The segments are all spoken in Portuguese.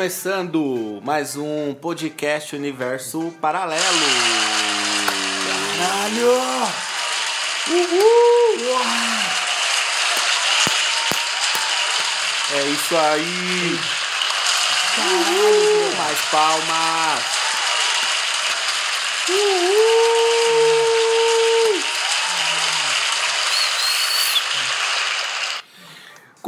Começando mais um podcast Universo Paralelo. Caralho! Uhul! É isso aí! Uhul! Mais palmas! Uhul!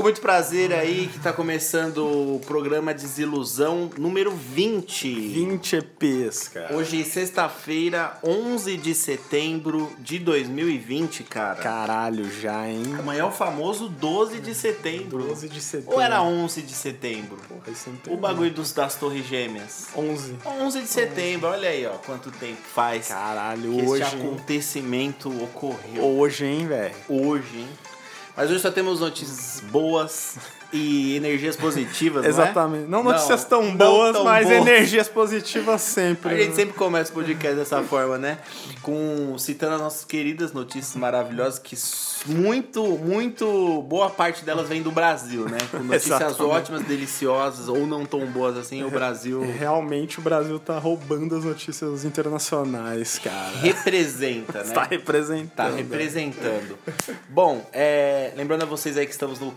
Com muito prazer aí que tá começando o programa Desilusão número 20. 20 EPs, cara. Hoje, sexta-feira, 11 de setembro de 2020, cara. Caralho, já, hein? Amanhã é o famoso 12 de setembro. 12 de setembro. Ou era 11 de setembro? Porra, isso não tem O bagulho dos, das Torres Gêmeas. 11. 11 de setembro, olha aí, ó, quanto tempo faz Caralho, que hoje. esse acontecimento ocorreu. Hoje, hein, velho? Hoje, hein? Mas hoje só temos notícias boas e energias positivas, Exatamente. Não, Não, notícias tão não boas, tão mas boas. energias positivas sempre. é? A gente né? sempre começa o podcast dessa forma, né? Com citando as nossas queridas notícias maravilhosas que muito, muito boa parte delas vem do Brasil, né? Com notícias ótimas, deliciosas ou não tão boas assim, o Brasil Realmente o Brasil tá roubando as notícias internacionais, cara. representa, né? Está representando. Tá representando. Bom, é, lembrando a vocês aí que estamos no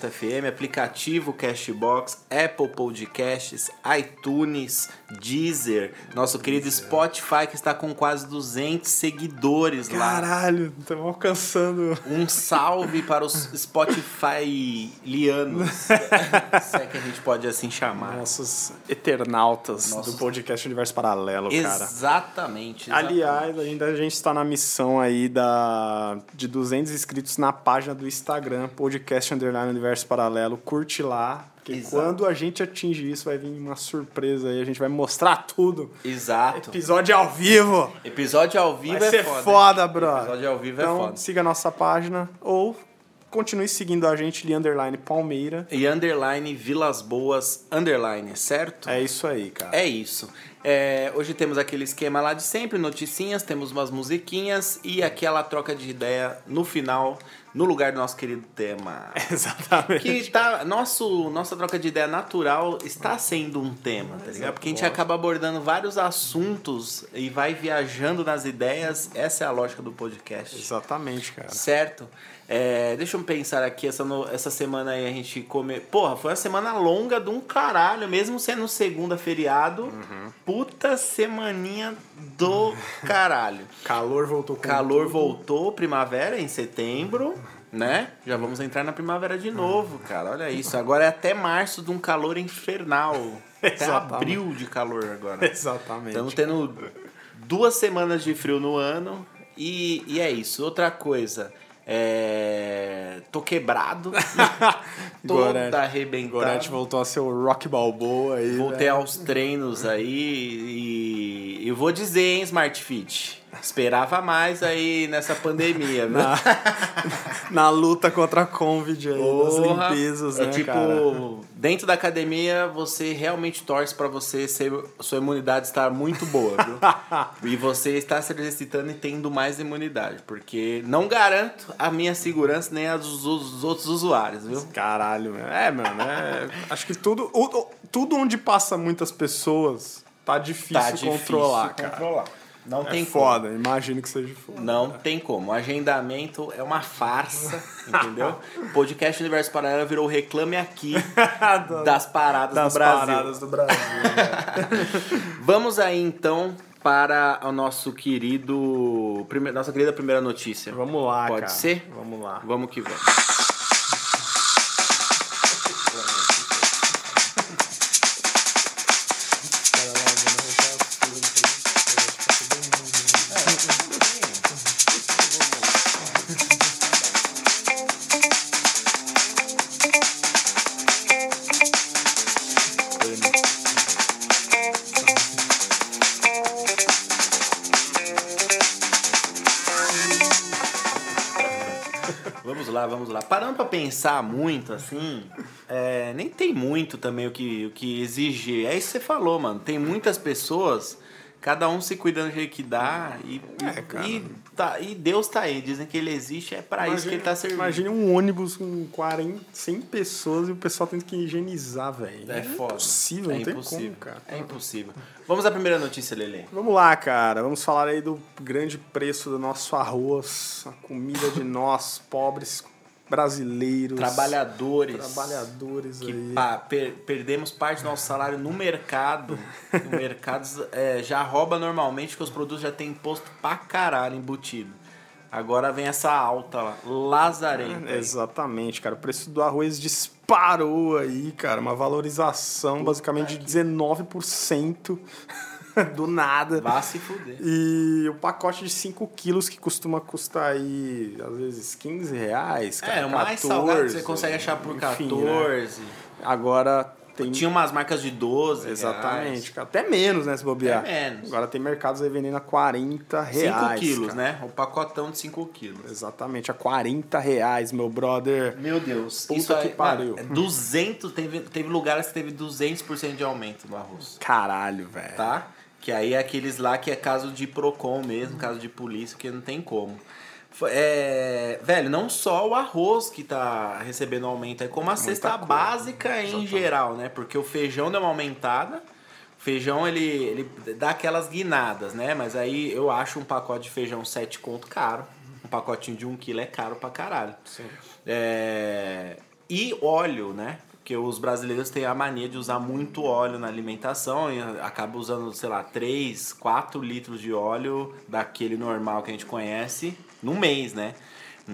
Cashbox.fm, aplicativo Cashbox, Apple Podcasts, iTunes, Deezer, nosso querido Spotify que está com quase 200 seguidores lá. Caralho, estamos alcançando. Um salve para os Spotify lianos, se é que a gente pode assim chamar. Nossos eternautas Nossos- do podcast Universo Paralelo, cara. Exatamente. exatamente. Aliás, ainda a gente está na missão aí da, de 200 inscritos na página do Instagram, podcast Underline Universo Paralelo. Curte lá, porque Exato. quando a gente atingir isso, vai vir uma surpresa aí. A gente vai mostrar tudo. Exato. Episódio ao vivo. Episódio ao vivo Vai é ser foda. foda, bro. Episódio ao vivo então, é foda. siga a nossa página ou continue seguindo a gente, li Underline Palmeira. E underline Vilas Boas, underline, certo? É isso aí, cara. É isso. É, hoje temos aquele esquema lá de sempre, noticinhas, temos umas musiquinhas e aquela troca de ideia no final, no lugar do nosso querido tema. Exatamente. Que tá, nosso, nossa troca de ideia natural está sendo um tema, tá ligado? Porque a gente acaba abordando vários assuntos e vai viajando nas ideias. Essa é a lógica do podcast. Exatamente, cara. Certo? É, deixa eu pensar aqui, essa, no- essa semana aí a gente come. Porra, foi uma semana longa de um caralho, mesmo sendo segunda feriado. Uhum. Puta semaninha do caralho. Calor voltou com Calor tudo. voltou, primavera em setembro, né? Já vamos entrar na primavera de novo, cara. Olha isso. Agora é até março de um calor infernal. Até abril de calor agora. Exatamente. Estamos tendo duas semanas de frio no ano e, e é isso. Outra coisa, é... tô quebrado, Gorete. arrebentado. Gorete voltou a ser o Rock Balboa aí. Voltei né? aos treinos aí e, e vou dizer, hein, Smart Fit. Esperava mais aí nessa pandemia, viu? na, na luta contra a Covid aí, Porra, limpezas, é né, tipo, cara? dentro da academia você realmente torce pra você ser sua imunidade estar muito boa, viu? e você está se exercitando e tendo mais imunidade, porque não garanto a minha segurança nem a dos, dos outros usuários, viu? Caralho, meu. É, mano, é, acho que tudo, tudo onde passa muitas pessoas tá difícil Tá difícil controlar, cara. Não É tem como. foda, imagino que seja foda. Não tem como. O agendamento é uma farsa, entendeu? O podcast Universo Paralelo virou o reclame aqui das paradas Das do Brasil. paradas do Brasil. né? Vamos aí então para o nosso querido. prime- Nossa querida primeira notícia. Vamos lá, Pode cara. ser? Vamos lá. Vamos que vamos. Lá. Parando pra pensar muito, assim, é, nem tem muito também o que, o que exigir. É isso que você falou, mano. Tem muitas pessoas Cada um se cuidando do jeito que dá. E, É, cara. e, tá, e Deus tá aí. Dizem que ele existe, é pra isso que ele tá servindo. Imagine um ônibus com 40, 100 pessoas e o pessoal tendo que higienizar, velho. É foda. impossível, é não impossível. como, cara. É impossível. Vamos à primeira notícia, Lele. Vamos lá, cara. Vamos falar aí do grande preço do nosso arroz, a comida de nós, pobres brasileiros. Trabalhadores. Trabalhadores que aí. pa- per- perdemos parte do nosso salário no mercado. o mercado é, já rouba normalmente, que os produtos já têm imposto pra caralho embutido. Agora vem essa alta lá, lazarenta. aí. Exatamente, cara. O preço do arroz disparou aí, cara. Uma valorização basicamente de 19% do nada. Vá se fuder. E o pacote de 5 quilos que costuma custar aí, às vezes, 15 reais, cara. É, o mais 14, salgado que você consegue achar por enfim, 14. né? Agora tem. Tinha umas marcas de 12. Exatamente, cara. Até menos, né, se bobear. Até menos. Agora tem mercados aí vendendo a 40 5 reais. quilos, cara. né? O pacotão de 5 quilos. Exatamente, a 40 reais, meu brother. Meu Deus. Puta isso que pariu. mano, é 200, teve, teve lugares que teve 200% de aumento no arroz. Caralho, velho. tá? Que aí é aqueles lá que é caso de PROCON mesmo, caso de polícia, que não tem como. É, velho, não só o arroz que tá recebendo aumento, é como a cesta coisa. básica em geral, né? Porque o feijão deu uma aumentada, o feijão ele, ele dá aquelas guinadas, né? Mas aí eu acho um pacote de feijão 7 conto caro. Um pacotinho de 1 quilo é caro pra caralho. Sim. É, E óleo, né? Porque os brasileiros têm a mania de usar muito óleo na alimentação e acaba usando, sei lá, 3, 4 litros de óleo daquele normal que a gente conhece no mês, né?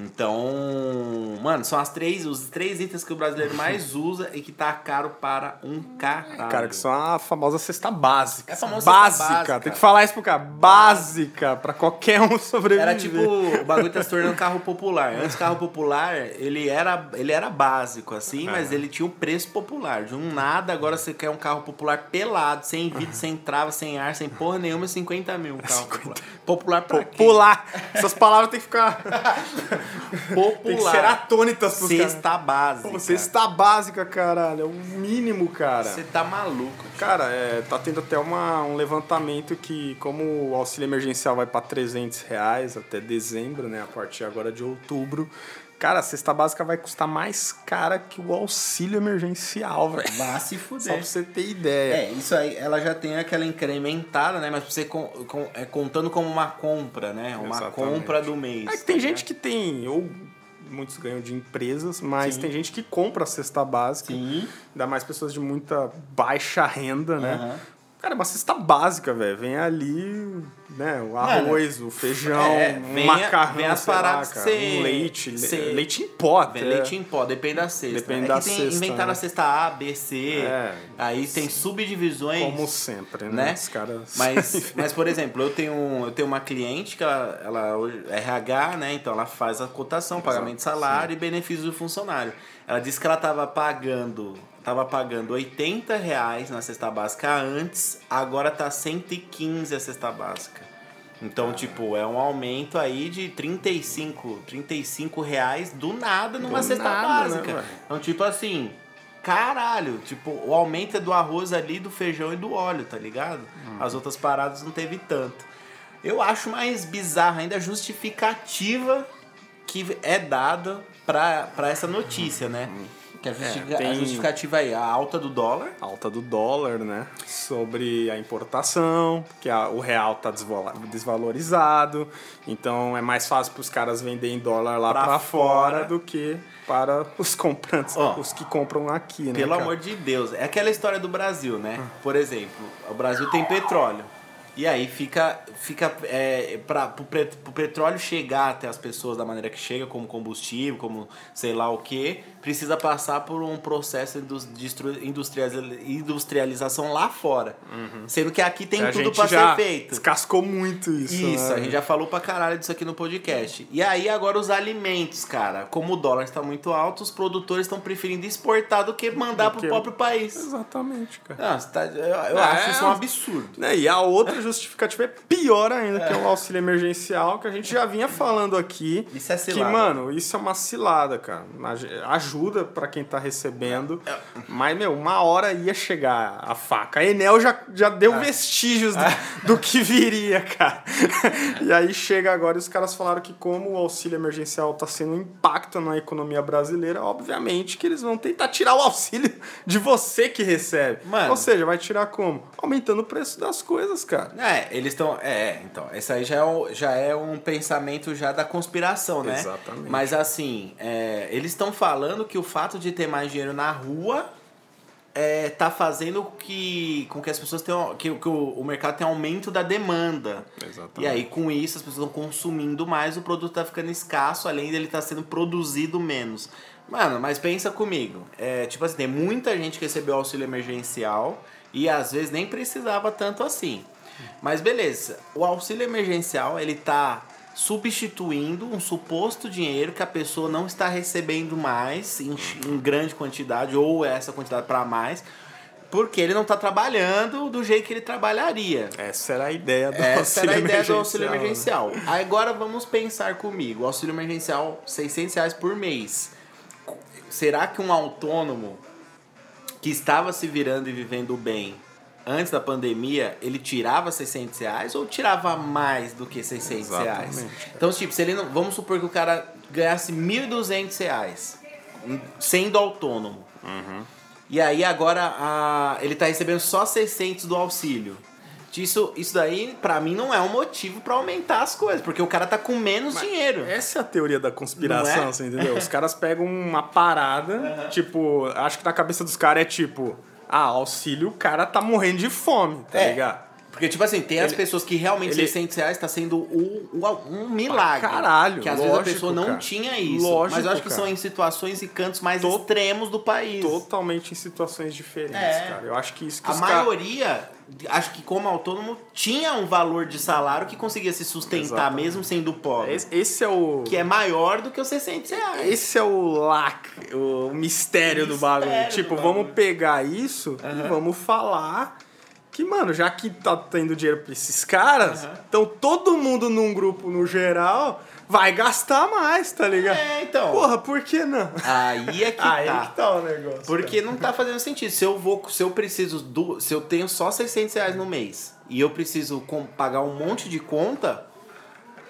Então, mano, são as três, os três itens que o brasileiro mais usa e que tá caro para um caralho. Cara, que são a famosa cesta básica. É a famosa cesta básica. básica. Tem que falar isso pro cara. Básica, pra qualquer um sobreviver. Era tipo, o bagulho tá se tornando carro popular. Antes, carro popular, ele era, ele era básico, assim, mas ele tinha um preço popular. De um nada, agora você quer um carro popular pelado, sem vidro, sem trava, sem ar, sem porra nenhuma, 50 mil um carro popular. Popular pra? Popular. Essas palavras tem que ficar. Popular. Tem que ser atônitas pros. Cesta básica. Pô, Cesta básica, caralho. É o mínimo, cara. Você tá maluco. Cara, é, tá tendo até uma, um levantamento que, como o auxílio emergencial vai para 300 reais até dezembro, né? A partir agora de outubro. Cara, a cesta básica vai custar mais cara que o auxílio emergencial, velho. Vá se Só fuder. pra você ter ideia. É, isso aí, ela já tem aquela incrementada, né? Mas pra você com, com- é, contando como uma compra, né? Uma Exatamente. compra do mês. É que tem tá gente que tem, ou muitos ganham de empresas, mas Sim. tem gente que compra a cesta básica. Sim. Ainda mais pessoas de muita baixa renda, né? Aham. Cara, é uma cesta básica, velho. Vem ali, né? O arroz, o feijão, é, um vem a- macarrão, vem as lá, paradas que cara, um leite, le- cê- leite em pó, até. leite em pó, depende da cesta. Depende é da cesta, inventaram né? a cesta A, B, C. É. Aí tem subdivisões. Como sempre, né? né? Os caras... Mas, mas, por exemplo, eu tenho, eu tenho uma cliente que ela, ela é RH, né? Então ela faz a cotação, pagamento de salário e benefício do funcionário. Ela disse que ela estava pagando, tava pagando 80 reais na cesta básica antes, agora tá 115 a cesta básica. Então, tipo, é um aumento aí de 35, 35 reais do nada numa Do cesta nada, né, básica. velho? então, tipo assim, caralho, tipo, o aumento é do arroz ali, do feijão e do óleo, tá ligado? Hum. As outras paradas não teve tanto. Eu acho mais bizarro ainda a justificativa que é dada pra, pra essa notícia, né? Que a, a. É, tem- justificativa aí, a alta do dólar. alta do dólar, né? Sobre a importação, que a- o real tá desvalorizado, então é mais fácil para os caras venderem dólar lá para fora fora. do que para os comprantes, Ó, os que compram aqui, né? Pelo cara? amor de Deus. É aquela história do Brasil, né? Por exemplo, o Brasil tem petróleo. E aí fica, fica é, para o petróleo chegar até as pessoas da maneira que chega, como combustível, como sei lá o que, precisa passar por um processo de industrialização lá fora. Sendo que aqui tem Uhum. a tudo para ser feito. descascou muito isso. Isso, né? a gente já falou pra caralho disso aqui no podcast. E aí agora os alimentos, cara. Como o dólar está muito alto, os produtores estão preferindo exportar do que mandar Do pro que- próprio país. Exatamente, cara. Não, tá- eu eu É. acho isso um absurdo. Né, E a outra justificativa é pior ainda, que é o auxílio emergencial, que a gente já vinha falando aqui. Isso é Que, cilada. mano, isso é uma cilada, cara. Ajuda pra quem tá recebendo. Mas, meu, uma hora ia chegar a faca. A Enel já, já deu É. vestígios do, do que viria, cara. E aí chega agora e os caras falaram que como o auxílio emergencial tá sendo um impacto na economia brasileira, obviamente que eles vão tentar tirar o auxílio de você que recebe. Mano. Ou seja, vai tirar como? Aumentando o preço das coisas, cara. É, eles estão. É, então, esse aí já é, um, já é um pensamento já da conspiração, né? Exatamente. Mas assim, é, eles estão falando que o fato de ter mais dinheiro na rua é, tá fazendo que, com que as pessoas tenham. que, que o, o mercado tenha aumento da demanda. Exatamente. E aí, com isso, as pessoas estão consumindo mais, o produto tá ficando escasso, além dele tá sendo produzido menos. Mano, mas pensa comigo. É, tipo assim, tem muita gente que recebeu auxílio emergencial e às vezes nem precisava tanto assim. Mas beleza, o auxílio emergencial ele tá substituindo um suposto dinheiro que a pessoa não está recebendo mais em, em grande quantidade ou essa quantidade para mais, porque ele não está trabalhando do jeito que ele trabalharia. Essa era a ideia do Essa auxílio era a ideia do auxílio emergencial, né? emergencial. Agora vamos pensar comigo. O auxílio emergencial, 600 reais por mês. Será que um autônomo que estava se virando e vivendo bem antes da pandemia, ele tirava 600 reais ou tirava mais do que 600 reais? Exatamente. Então, tipo, se ele não, vamos supor que o cara ganhasse 1.200 reais sendo autônomo. E aí agora a, ele tá recebendo só 600 do auxílio. Isso, isso daí, pra mim, não é um motivo pra aumentar as coisas, porque o cara tá com menos dinheiro. Essa é a teoria da conspiração, é? você entendeu? Os caras pegam uma parada, tipo, acho que na cabeça dos caras é tipo, ah, auxílio, o cara tá morrendo de fome, tá É. ligado? Porque, tipo assim, tem as Ele- pessoas que realmente ele- 600 reais tá sendo o, o- um milagre. Caralho, Que às vezes a lógico, pessoa não cara. tinha isso. Lógico, mas eu acho que cara. são em situações e cantos mais extremos do país. Totalmente em situações diferentes, É. cara. Eu acho que isso que A maioria, acho que como autônomo, tinha um valor de salário que conseguia se sustentar Exatamente. mesmo sendo pobre. Esse, esse é o... Que é maior do que os 600 reais. Esse é o lac, o mistério, do Mistério bagulho. do Tipo, bagulho. vamos pegar isso e vamos falar que, mano, já que tá tendo dinheiro pra esses caras, então todo mundo num grupo no geral vai gastar mais, tá ligado? É, então. Porra, por que não? Aí é que Aí tá. que tá o negócio. Porque não tá fazendo sentido. Se eu vou, se eu preciso do, se eu tenho só 600 reais no mês e eu preciso com- pagar um monte de conta,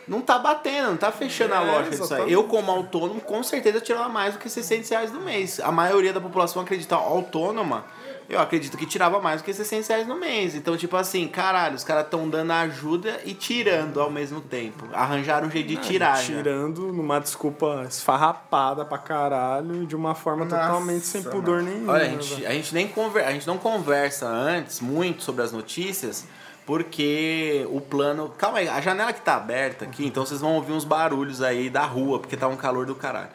não tá batendo, não tá fechando a É, lógica disso aí. Eu como autônomo, com certeza tirava mais do que 600 reais no mês. A maioria da população acredita autônoma. Eu acredito que tirava mais do que 600 reais no mês. Então, tipo assim, caralho, os caras estão dando ajuda e tirando ao mesmo tempo. Arranjaram um jeito de tirar. já. Tirando numa desculpa esfarrapada pra caralho e de uma forma totalmente sem pudor nenhum. Olha, a né, gente, a, gente nem conver, a gente não conversa antes muito sobre as notícias, porque o plano. Calma aí, a janela que tá aberta aqui, então vocês vão ouvir uns barulhos aí da rua, porque tá um calor do caralho.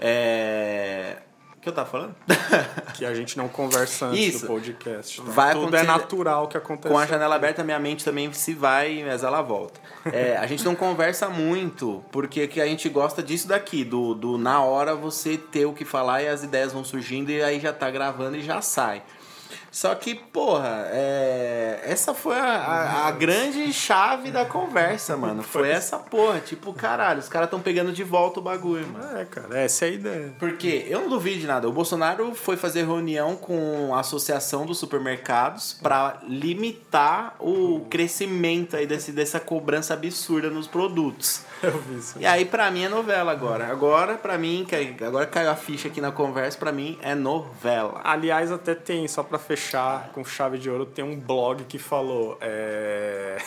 É. O que eu tava falando? Que a gente não conversa antes Isso. do podcast. tá? Vai Tudo é natural que acontece. Com a janela aberta, minha mente também se vai, mas ela volta. É, a gente não conversa muito, porque que a gente gosta disso daqui, do, do na hora você ter o que falar e as ideias vão surgindo e aí já tá gravando e já sai. Só que, porra, é, essa foi a, a, a grande chave da conversa, mano. Foi essa porra. Tipo, caralho, os caras tão pegando de volta o bagulho, mano. É, cara, essa é a ideia. Porque eu não duvido de nada. O Bolsonaro foi fazer reunião com a Associação dos Supermercados para limitar o crescimento aí desse, dessa cobrança absurda nos produtos. Eu vi isso. E aí, pra mim, é novela agora. Agora, pra mim, que agora caiu a ficha aqui na conversa, pra mim é novela. Aliás, até tem, só pra fechar com chave de ouro, tem um blog que falou é,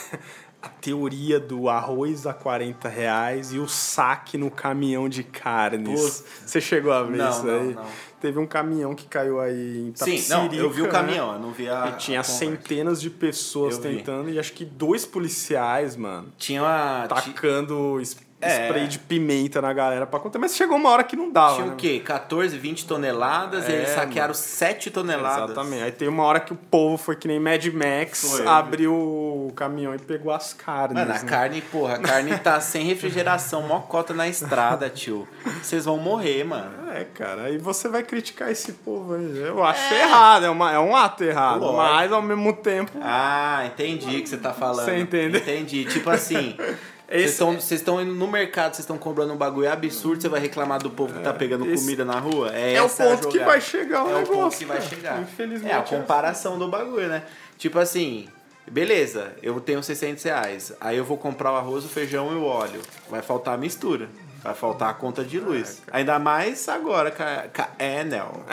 a teoria do arroz a 40 reais e o saque no caminhão de carnes. Você chegou a ver Não, isso não, aí? não. Teve um caminhão que caiu aí em Sim, não, eu vi o Itapecerica, caminhão, né? eu não vi a. E tinha a centenas de pessoas Eu vi. tentando e acho que dois policiais, mano, Tinha uma. tacando es- É. spray de pimenta na galera pra conter. Mas chegou uma hora que não dava. Tinha né? o quê? 14, 20 toneladas e É, eles saquearam mano. 7 toneladas. Exatamente. Aí tem uma hora que o povo foi que nem Mad Max, Foi. abriu o caminhão e pegou as carnes. Mano, a né? carne, porra, a carne tá sem refrigeração, mocota na estrada, tio. Vocês vão morrer, mano. É, cara, aí você vai criticar esse povo aí. Eu acho errado, é, uma, é um ato errado. Lógico. Mas ao mesmo tempo. Ah, entendi o que você tá falando. Você entendeu? Entendi. Tipo assim, vocês Esse- estão vocês estão indo no mercado, vocês estão comprando um bagulho absurdo, você vai reclamar do povo que tá pegando esse- comida na rua? É, É o ponto que vai chegar o É o negócio. ponto que vai chegar. Infelizmente. É a assim. comparação do bagulho, né? Tipo assim, beleza, eu tenho 600 reais. Aí eu vou comprar o arroz, o feijão e o óleo. Vai faltar a mistura. Vai faltar a conta de luz. Ainda mais agora com a, Enel.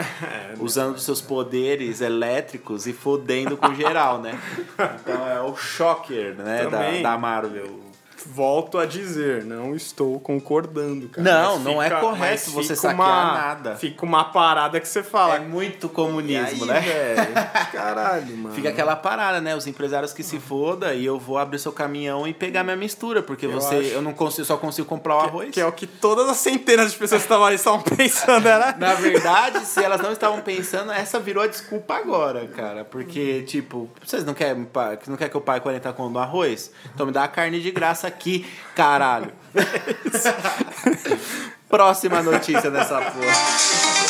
usando os seus poderes elétricos e fodendo com geral, né? Então é o shocker, né? Da, da Marvel. Volto a dizer, não estou concordando, cara. Não, Mas não é correto você saquear uma, nada. Fica uma parada que você fala. É muito "E comunismo, aí, né? velho? Caralho, mano. Fica aquela parada, né? Os empresários que se foda e eu vou abrir seu caminhão e pegar minha mistura, porque Eu você acho- eu não consigo, só consigo comprar o arroz. Que é o que todas as centenas de pessoas que estavam ali estavam pensando, era. Na verdade, se elas não estavam pensando, essa virou a desculpa agora, cara. Porque, tipo, vocês não querem, não quer que eu pague 40 conto no arroz? Então me dá a carne de graça aqui, caralho. Próxima notícia dessa porra.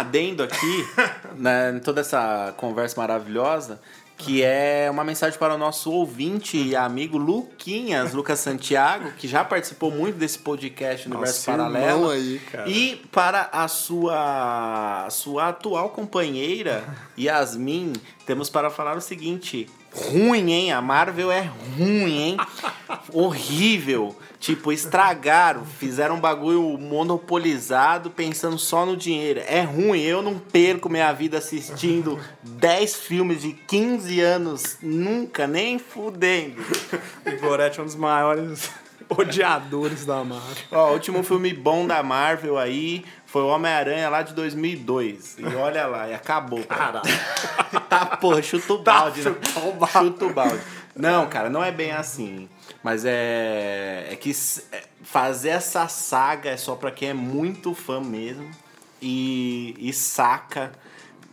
Adendo aqui, né, em toda essa conversa maravilhosa, que é uma mensagem para o nosso ouvinte e amigo Luquinhas, Lucas Santiago, que já participou muito desse podcast Universo Paralelo. aí, cara. E para a sua, a sua atual companheira, Yasmin, temos para falar o seguinte: ruim, hein? A Marvel é ruim, hein? Horrível. Tipo, estragaram, fizeram um bagulho monopolizado pensando só no dinheiro. É ruim, eu não perco minha vida assistindo 10 filmes de 15 anos, nunca, nem fudendo. O Goretti é um dos maiores odiadores da Marvel. Ó, o último filme bom da Marvel aí foi o Homem-Aranha lá de 2002. E olha lá, e acabou. cara. tá, porra, chuta o balde, né? chuta o balde. Chuta o balde. Não, cara, não é bem assim. Mas é. É que é, fazer essa saga é só pra quem é muito fã mesmo e, e saca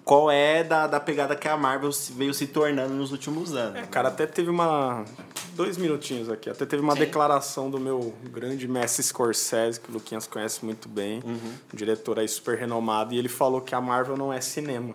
qual é da, da pegada que a Marvel veio se tornando nos últimos anos. É, cara, até teve uma. Dois minutinhos aqui. Até teve uma Sim. declaração do meu grande mestre Scorsese, que o Luquinhas conhece muito bem. Uhum. Um diretor aí super renomado. E ele falou que a Marvel não é cinema.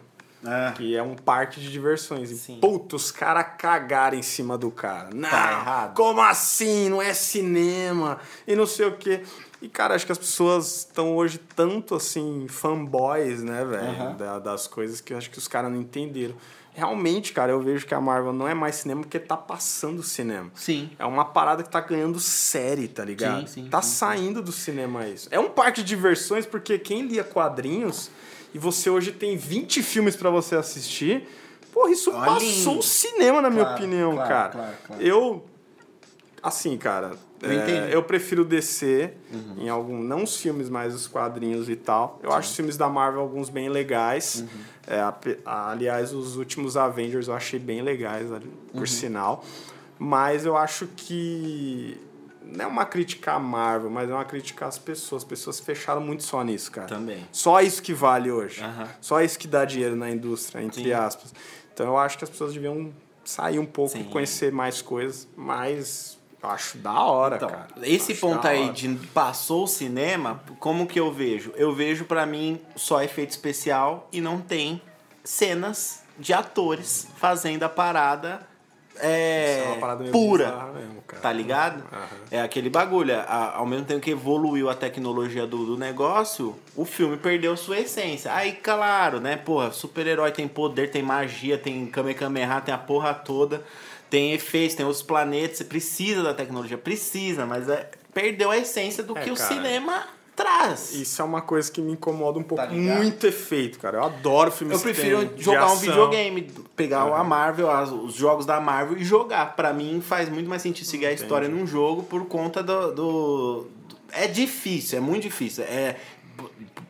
Que é um parque de diversões. E, Sim. puta, os caras cagaram em cima do cara. Não, Tá errado. como assim? Não é cinema. E não sei o quê. E, cara, acho que as pessoas estão hoje tanto, assim, fanboys, né, velho? Da- das coisas que eu acho que os caras não entenderam. Realmente, cara, eu vejo que a Marvel não é mais cinema porque tá passando cinema. sim. É uma parada que tá ganhando série, tá ligado? Sim, sim, tá sim, sim. saindo do cinema isso. É um parque de diversões porque quem lia quadrinhos e você hoje tem 20 filmes pra você assistir, porra, isso Olha, passou o cinema, na minha Claro, opinião, claro, cara. claro. Eu, assim, cara, Eu é, eu prefiro descer Uhum. em algum, não os filmes, mas os quadrinhos e tal. Eu acho os filmes da Marvel alguns bem legais. Uhum. É, aliás, os últimos Avengers eu achei bem legais, ali, Uhum. por sinal. Mas eu acho que não é uma crítica à Marvel, mas é uma crítica às pessoas. As pessoas fecharam muito só nisso, cara. Também. Só isso que vale hoje. Aham. Só isso que dá dinheiro na indústria, entre Sim. aspas. Então eu acho que as pessoas deviam sair um pouco Sim. e conhecer mais coisas, mas eu acho da hora, Então, cara. esse Acho ponto aí hora. de passou o cinema, como que eu vejo? Eu vejo pra mim só efeito especial e não tem cenas de atores fazendo a parada é, é uma parada meio pura. mesmo. Tá ligado? Aham. É aquele bagulho. a- ao mesmo tempo que evoluiu a tecnologia do, do negócio, o filme perdeu sua essência. Aí, claro, né? Porra, super-herói tem poder, tem magia, tem Kamehameha, tem a porra toda. tem efeitos, tem outros planetas, você precisa da tecnologia, precisa, mas é, perdeu a essência do É, que o cara. cinema Isso é uma coisa que me incomoda um pouco. Tá muito efeito, cara. Eu adoro filmes Eu prefiro que tem de jogar um videogame, pegar a Marvel, as- os jogos da Marvel e jogar. Pra mim faz muito mais sentido seguir a história num jogo por conta do, do- do- É difícil, é muito difícil. É,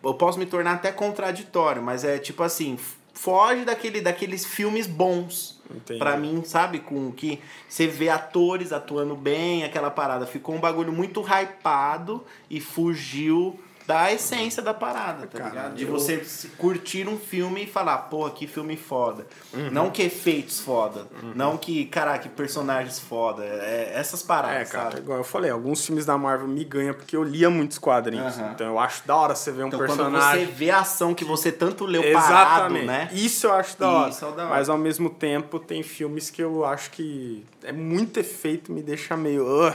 eu posso me tornar até contraditório, mas é tipo assim, foge daquele, daqueles filmes bons. Pra mim, sabe, com que você vê atores atuando bem, aquela parada. Ficou um bagulho muito hypado e fugiu da essência da parada, tá ligado? De eu- você curtir um filme e falar, porra, que filme foda. Uhum. Não que efeitos foda. Não que, caraca, que personagens foda. É, essas É, paradas, cara, sabe? igual eu falei, alguns filmes da Marvel me ganham porque eu lia muitos quadrinhos. Aham. Então eu acho da hora você ver um Então, quando personagem. você vê a ação que você tanto leu parado, Exatamente. né? Isso eu acho da hora. Isso é da hora. Mas ao mesmo tempo tem filmes que eu acho que é muito efeito, me deixa meio. "Ugh,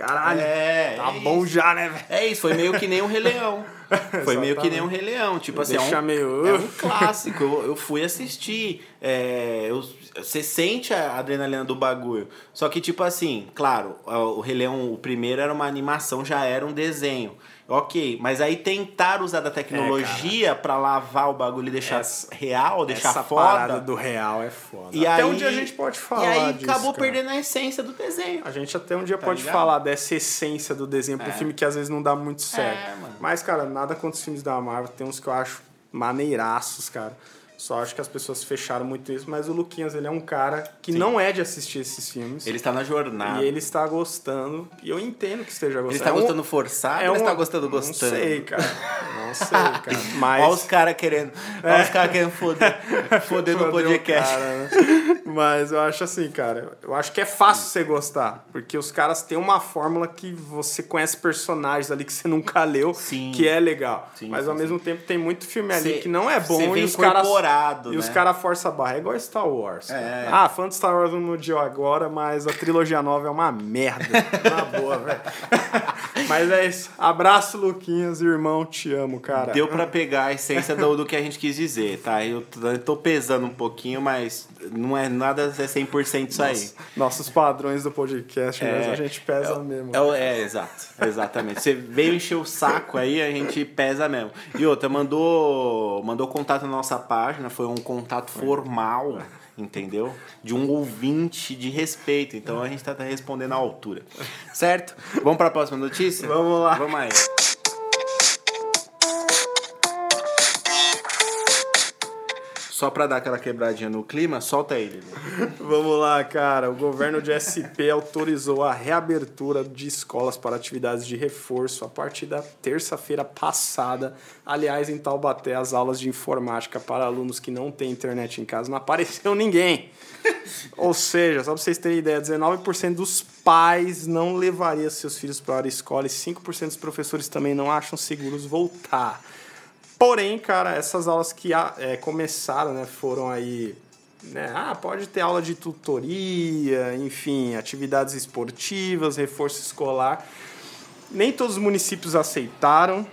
caralho, É, tá é bom isso. já, né, velho? É isso, foi meio que nem o Rei Leão. Foi meio que nem o Rei Leão. Tipo assim, é um, meio- é um clássico. Eu, eu fui assistir. é, eu- você sente a adrenalina do bagulho. Só que, tipo assim, claro, o Rei Leão, o primeiro era uma animação, já era um desenho. Ok, mas aí tentar usar da tecnologia pra lavar o bagulho e deixar Essa- real, deixar Essa foda. parada do real é foda. E até aí, um dia a gente pode falar E aí disso, acabou cara. perdendo a essência do desenho. A gente até um dia Tá pode ligado? falar dessa essência do desenho pro É. filme que às vezes não dá muito certo. É. Mas, cara, nada contra os filmes da Marvel. Tem uns que eu acho maneiraços, cara. Só acho que as pessoas fecharam muito isso. Mas o Luquinhas, ele é um cara que não é de assistir esses filmes. Ele está na jornada. E ele está gostando. E eu entendo que esteja gostando. Ele está É um- gostando forçado ou ele está gostando gostando? Não sei, cara. Não sei, cara. Mas... Olha os caras querendo. Olha os caras querendo foder, foder no podcast. cara, né? Mas eu acho assim, cara. Eu acho que é fácil você gostar. Porque os caras têm uma fórmula que você conhece personagens ali que você nunca leu, Sim. que é legal. Sim, Mas sim, ao mesmo tempo tem muito filme ali Cê- que não é bom e os caras. E os né? caras forçam a barra. É igual Star Wars. É. Ah, fã de Star Wars não odiou agora, mas a trilogia nova é uma merda. Na boa, velho. Mas é isso. Abraço, Luquinhas, irmão. Te amo, cara. Deu pra pegar a essência do, do que a gente quis dizer, tá? Eu tô, pesando um pouquinho, mas não é nada é 100% isso aí. Nossos padrões do podcast, mas É. a gente pesa mesmo. É, é, exato, exatamente. Você veio encher o saco aí, a gente pesa mesmo. E outra, mandou, mandou contato na nossa página, foi um contato formal, entendeu? De um ouvinte de respeito. Então a gente tá respondendo à altura. Certo? Vamos pra próxima notícia? Vamos lá. Vamos aí. Só pra dar aquela quebradinha no clima, solta ele. Vamos lá, cara. O governo de SP autorizou a reabertura de escolas para atividades de reforço a partir da terça-feira passada. Aliás, em Taubaté, as aulas de informática para alunos que não têm internet em casa não apareceu ninguém. Ou seja, só para vocês terem ideia, 19% dos pais não levaria seus filhos para a escola e 5% dos professores também não acham seguros voltar. Porém, cara, essas aulas que ah, é, começaram, né, foram aí. Né, ah, pode ter aula de tutoria, enfim, atividades esportivas, reforço escolar. Nem todos os municípios aceitaram.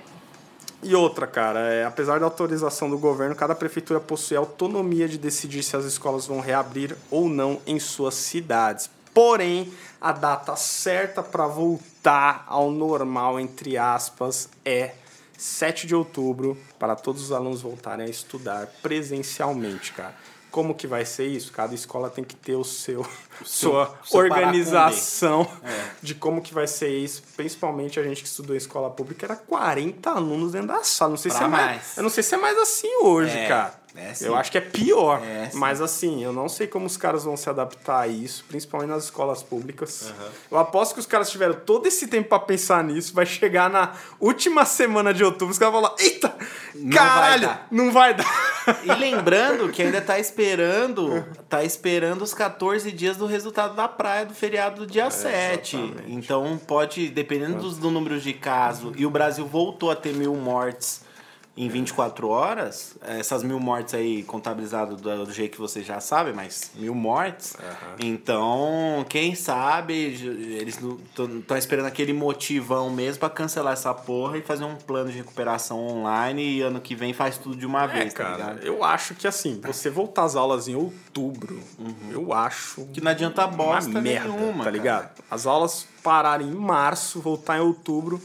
E outra, cara, é, apesar da autorização do governo, cada prefeitura possui autonomia de decidir se as escolas vão reabrir ou não em suas cidades. Porém, a data certa para voltar ao normal, entre aspas, é 7 de outubro, para todos os alunos voltarem a estudar presencialmente, cara. Como que vai ser isso? Cada escola tem que ter o seu, sua seu organização É. de como que vai ser isso. Principalmente a gente que estudou em escola pública, era 40 alunos dentro da sala. Não sei se Pra é mais. mais. Eu não sei se é mais assim hoje, É, cara. É eu acho que é pior. É. Mas assim, eu não sei como os caras vão se adaptar a isso, principalmente nas escolas públicas. Eu aposto que os caras tiveram todo esse tempo pra pensar nisso. Vai chegar na última semana de outubro, os caras vão falar: Eita, Não caralho, vai dar." não vai dar. E lembrando que ainda tá esperando, tá esperando os 14 dias do resultado da praia do feriado do dia 7. exatamente. Então pode, dependendo dos, do número de casos, e o Brasil voltou a ter mil mortes em 24 horas, essas mil mortes aí contabilizadas do, do jeito que vocês já sabem, mas mil mortes. Então, quem sabe, eles estão esperando aquele motivão mesmo para cancelar essa porra e fazer um plano de recuperação online e ano que vem faz tudo de uma É, vez, tá cara, ligado? eu acho que assim, você voltar às aulas em outubro, eu acho Que não adianta bosta merda, nenhuma, tá cara. ligado? As aulas pararem em março, voltar em outubro,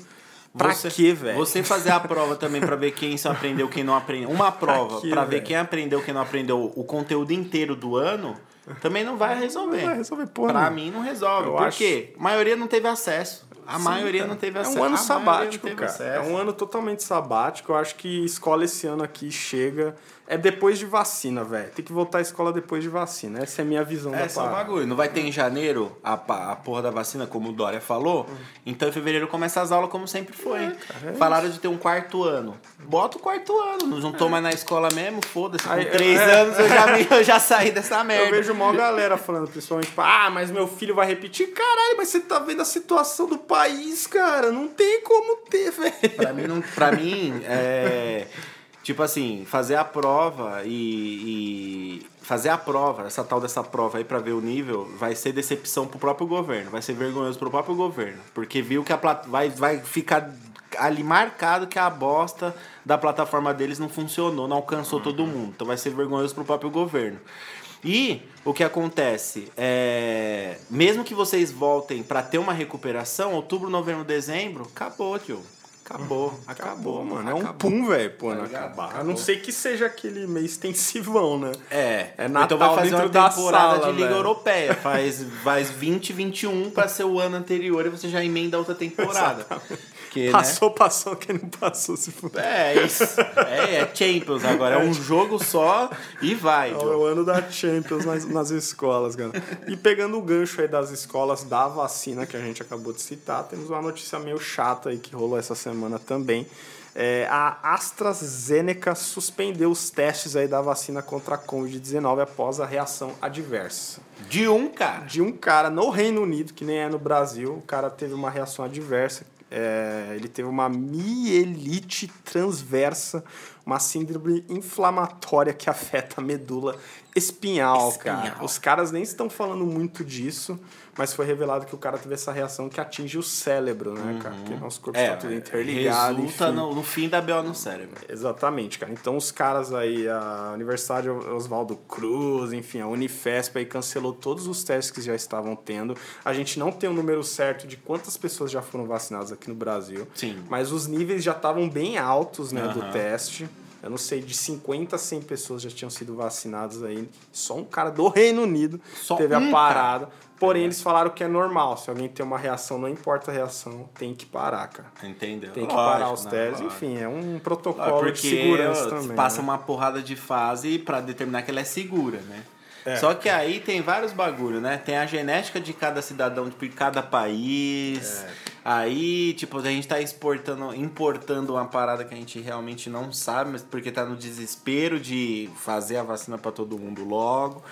pra Você- quê, velho? Você fazer a prova também pra ver quem só aprendeu, quem não aprendeu. Uma prova quê, pra ver quem aprendeu, quem não aprendeu o conteúdo inteiro do ano, também não vai resolver. Não vai resolver porra Pra nenhuma. mim não resolve. Eu Por acho- quê? A maioria não teve acesso. A Sim, maioria cara. não teve É acesso. um ano A não sabático, cara. acesso. É um ano totalmente sabático. Eu acho que escola esse ano aqui chega. É depois de vacina, velho. Tem que voltar à escola depois de vacina. Essa é a minha visão É, da só o parada. bagulho. Não vai ter em janeiro a, a porra da vacina, como o Dória falou. Então em fevereiro começa as aulas como sempre foi. é Falaram de ter um quarto ano. Bota o quarto ano. Não tô mais na escola mesmo, foda-se. Com Aí, três é. anos eu já, me- eu já saí dessa merda. Eu vejo uma galera falando, principalmente, tipo, ah, mas meu filho vai repetir. Caralho, mas você tá vendo a situação do país, cara. Não tem como ter, velho. Pra mim, não, pra mim é. Tipo assim, fazer a prova e, e fazer a prova, essa tal dessa prova aí pra ver o nível, vai ser decepção pro próprio governo, vai ser vergonhoso pro próprio governo, porque viu que a plat... vai, vai ficar ali marcado que a bosta da plataforma deles não funcionou, não alcançou todo mundo, então vai ser vergonhoso pro próprio governo. E o que acontece é, mesmo que vocês voltem pra ter uma recuperação, outubro, novembro, dezembro, acabou, tio. Acabou, acabou, mano. É um acabou. pum, velho, pô, Tá não acabar. A Acabou. não ser que seja aquele meio extensivão, né? É, É então Natal vai fazer uma da temporada sala, de Liga velho. Europeia. Faz, faz 20, 21 pra ser o ano anterior e você já emenda outra temporada. Que, né? Passou, passou, quem não passou se for. É isso. É, é Champions agora. É um jogo só e vai. É o ano da Champions nas, nas escolas, cara. E pegando o gancho aí das escolas da vacina que a gente acabou de citar, temos uma notícia meio chata aí que rolou essa semana também. É, a AstraZeneca suspendeu os testes aí da vacina contra a Covid-19 após a reação adversa. De um, cara. De um cara no Reino Unido, que nem é no Brasil, o cara teve uma reação adversa. É, ele teve uma mielite transversa, uma síndrome inflamatória que afeta a medula espinhal, Espinhal. cara. Os caras nem estão falando muito disso, mas foi revelado que o cara teve essa reação que atinge o cérebro, né, cara? Porque nosso corpo É, está tudo interligado. resulta no, no fim da BO no cérebro. Exatamente, cara. Então os caras aí, a Universidade Oswaldo Cruz, enfim, a Unifesp aí cancelou todos os testes que já estavam tendo. A gente não tem o número certo de quantas pessoas já foram vacinadas aqui no Brasil. Sim. Mas os níveis já estavam bem altos, né, do Aham. teste. Eu não sei, de 50 a 100 pessoas já tinham sido vacinadas aí. Só um cara do Reino Unido Só teve um a parada. Porém, eles falaram que é normal. Se alguém tem uma reação, não importa a reação, tem que parar, cara. Entendeu? Tem que Lógico, parar os né? testes. Enfim, é um protocolo de Porque segurança ó, também. passa né? uma porrada de fase pra determinar que ela é segura, né? É. Só que aí tem vários bagulho, né? Tem a genética de cada cidadão de cada país. É. Aí, tipo, a gente tá exportando, importando uma parada que a gente realmente não sabe, mas porque tá no desespero de fazer a vacina pra todo mundo logo.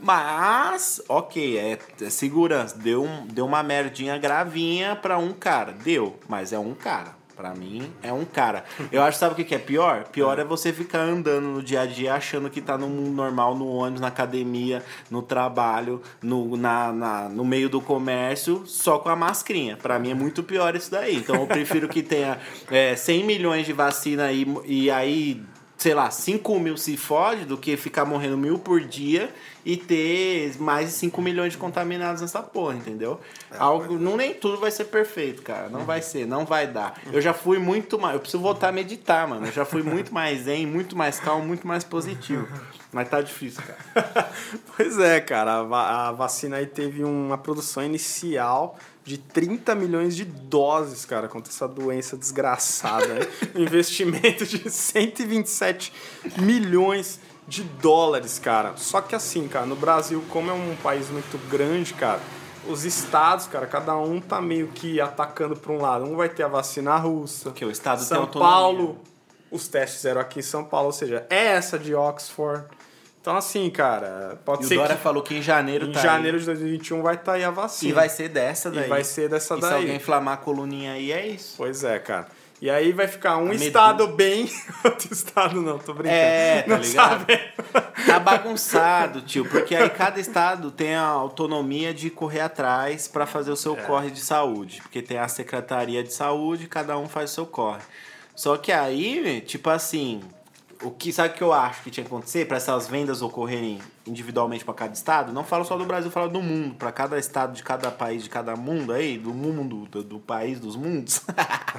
Mas, ok, é, é segurança. Deu, deu uma merdinha gravinha pra um cara. Deu, mas é um cara. Pra mim, é um cara. Eu acho, sabe o que é pior? Pior é você ficar andando no dia a dia achando que tá no mundo normal, no ônibus, na academia, no trabalho, no, na, na- no meio do comércio, só com a mascrinha. Pra mim é muito pior isso daí. Então eu prefiro que tenha é, 100 milhões de vacina aí, e aí, sei lá, 5 mil se fode do que ficar morrendo mil por dia e ter mais de 5 milhões de contaminados nessa porra, entendeu? Algo, não nem tudo vai ser perfeito, cara. Não vai ser, não vai dar. Eu já fui muito mais. Eu preciso voltar a meditar, mano. Eu já fui muito mais zen, muito mais calmo, muito mais positivo. Mas tá difícil, cara. Pois é, cara. A, a vacina aí teve uma produção inicial de 30 milhões de doses, cara, contra essa doença desgraçada. né? Investimento de 127 milhões de dólares, cara. Só que assim, cara, no Brasil, como é um país muito grande, cara, os estados, cara, cada um tá meio que atacando para um lado. Um vai ter a vacina russa. Porque o Estado tem São autonomia. Paulo, os testes eram aqui em São Paulo, ou seja, é essa de Oxford. Então, assim, cara, pode E o ser Dória que falou que em janeiro em tá janeiro aí. de 2021 vai estar aí a vacina. E vai ser dessa E daí. vai ser dessa e daí. se alguém inflamar a coluninha aí, é isso. Pois é, cara. E aí vai ficar um estado bem, outro estado não, tô brincando. É, tá não ligado? sabe? Tá bagunçado, tio, porque aí cada estado tem a autonomia de correr atrás pra fazer o seu É. corre de saúde. Porque tem a Secretaria de Saúde, cada um faz o seu corre. Só que aí, tipo assim, o que sabe que eu acho que tinha que acontecer para essas vendas ocorrerem individualmente para cada estado? Não falo só do Brasil, falo do mundo, para cada estado de cada país, de cada mundo aí, do mundo, do, do país dos mundos.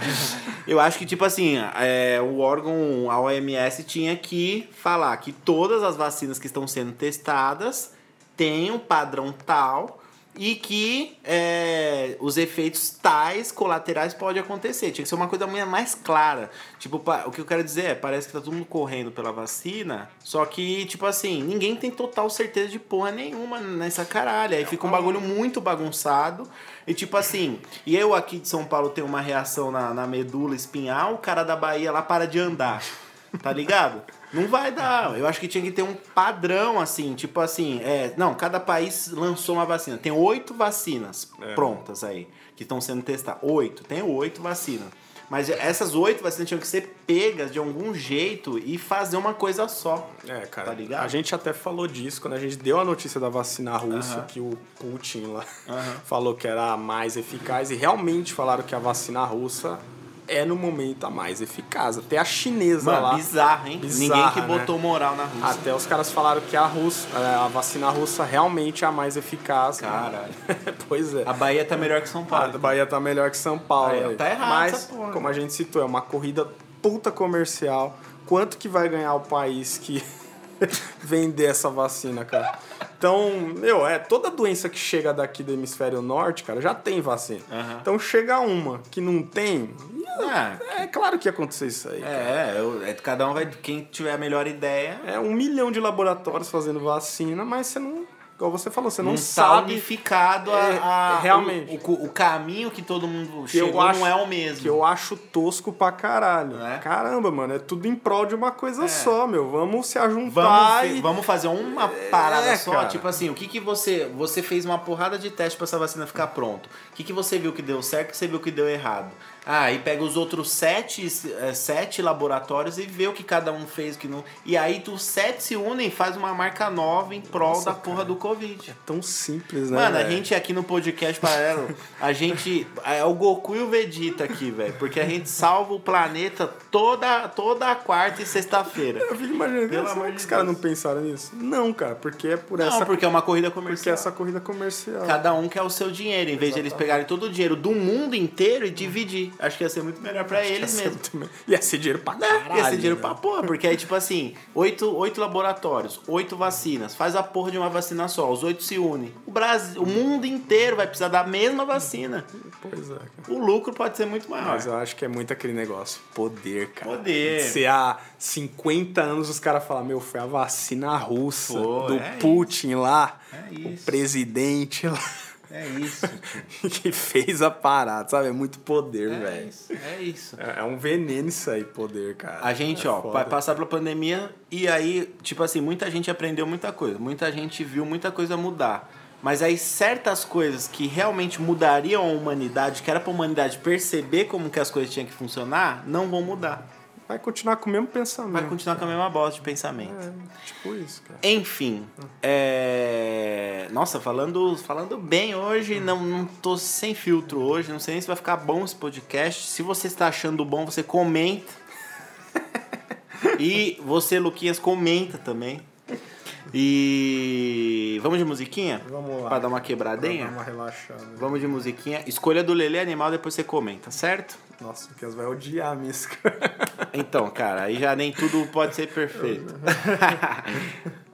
eu acho que tipo assim, é, o órgão, a OMS tinha que falar que todas as vacinas que estão sendo testadas têm um padrão tal e que é, os efeitos tais colaterais podem acontecer. Tinha que ser uma coisa mais clara. Tipo, o que eu quero dizer é, parece que tá todo mundo correndo pela vacina, só que, tipo assim, ninguém tem total certeza de porra nenhuma nessa caralho. Aí fica um bagulho muito bagunçado. E tipo assim, e eu aqui de São Paulo tenho uma reação na, na medula espinhal, o cara da Bahia lá para de andar. Tá ligado? Não vai dar. Eu acho que tinha que ter um padrão, assim, tipo assim, é, não, cada país lançou uma vacina. Tem oito vacinas É. prontas aí, que estão sendo testadas. Oito, tem oito vacinas. Mas essas oito vacinas tinham que ser pegas de algum jeito e fazer uma coisa só. É, cara. Tá ligado? A gente até falou disso quando a gente deu a notícia da vacina russa, Aham. que o Putin lá Aham. falou que era a mais eficaz, e realmente falaram que a vacina russa é no momento a mais eficaz. Até a chinesa Mano, lá. bizarro, hein? Bizarra, Ninguém que né? botou moral na Rússia. Até os caras falaram que a, russa, é, a vacina russa realmente é a mais eficaz. Caralho. pois é. A Bahia tá melhor que São A Paulo. do Bahia tá melhor que São Paulo. Velho. tá errado Mas, porra. como a gente citou, é uma corrida puta comercial. Quanto que vai ganhar o país que vender essa vacina, cara? Então, meu, é toda doença que chega daqui do hemisfério norte, cara, já tem vacina. Aham. Então chega uma que não tem, Ah, é claro que ia acontecer isso aí. é, eu- é, cada um vai. Quem tiver a melhor ideia. É um milhão de laboratórios fazendo vacina, mas você não, igual você falou, você não, não sabe unificado a, É, a- realmente. O, o- o caminho que todo mundo que chegou acho, não é o mesmo. Que eu acho tosco pra caralho. É? Caramba, mano, é tudo em prol de uma coisa É. só, meu. Vamos se Vamos, ajuntar fe- e... vamos fazer uma parada só, cara. tipo assim, o que que você você fez uma porrada de teste pra essa vacina ficar pronto? O que que você viu que deu certo, o que você viu que deu errado? Ah, e pega os outros sete, eh, sete laboratórios e vê o que cada um fez, que não. E aí os sete se unem e faz uma marca nova em prol Nossa, da porra do Covid. Tão simples, né? Mano, a velho? gente aqui no podcast paralelo, a gente. É o Goku e o Vegeta aqui, velho. Porque a gente salva o planeta toda, toda a quarta e sexta-feira. Eu fico imaginando, Pelo será que os caras não pensaram nisso? Não, cara, porque é por Não, essa... porque é uma corrida porque comercial. essa corrida comercial. Cada um quer o seu dinheiro, em vez de eles pegarem todo o dinheiro do mundo inteiro e dividir. Acho que ia ser muito melhor pra eles Ia ser mesmo. muito Ia ser dinheiro pra É, caralho. ia ser dinheiro né? pra porra, porque aí, tipo assim, oito, oito laboratórios, oito vacinas, faz a porra de uma vacina só, os oito se unem. O Brasil, o mundo inteiro vai precisar da mesma vacina. Pois é, cara. O lucro pode ser muito maior. Mas eu acho que é muito aquele negócio. Poder, cara. Poder. Se há 50 anos os caras falam, meu, foi a vacina russa Pô, do é Putin lá, É o isso. presidente lá, É isso, tio. que fez a parada, sabe? É muito poder, É velho. isso. É isso. É, é um veneno isso aí, poder, cara. A gente, É ó, foda. vai passar pela pandemia e aí, tipo assim, muita gente aprendeu muita coisa, muita gente viu muita coisa mudar. Mas aí certas coisas que realmente mudariam a humanidade, que era pra humanidade perceber como que as coisas tinham que funcionar, não vão mudar. Vai continuar com o mesmo pensamento. Vai continuar com a mesma bosta de pensamento. É, tipo isso, cara. Enfim, é... nossa, falando, falando bem hoje, não, não tô sem filtro hoje, não sei nem se vai ficar bom esse podcast. Se você está achando bom, você comenta. e você, Luquinhas, comenta também. E vamos de musiquinha? Vamos lá. Pra dar uma Pra quebradinha? dar uma relaxada. Vamos de musiquinha. Escolha do Lelê Animal, depois você comenta, certo? Nossa, o Kias vai odiar a Misca. Então, cara, aí já nem tudo pode ser perfeito.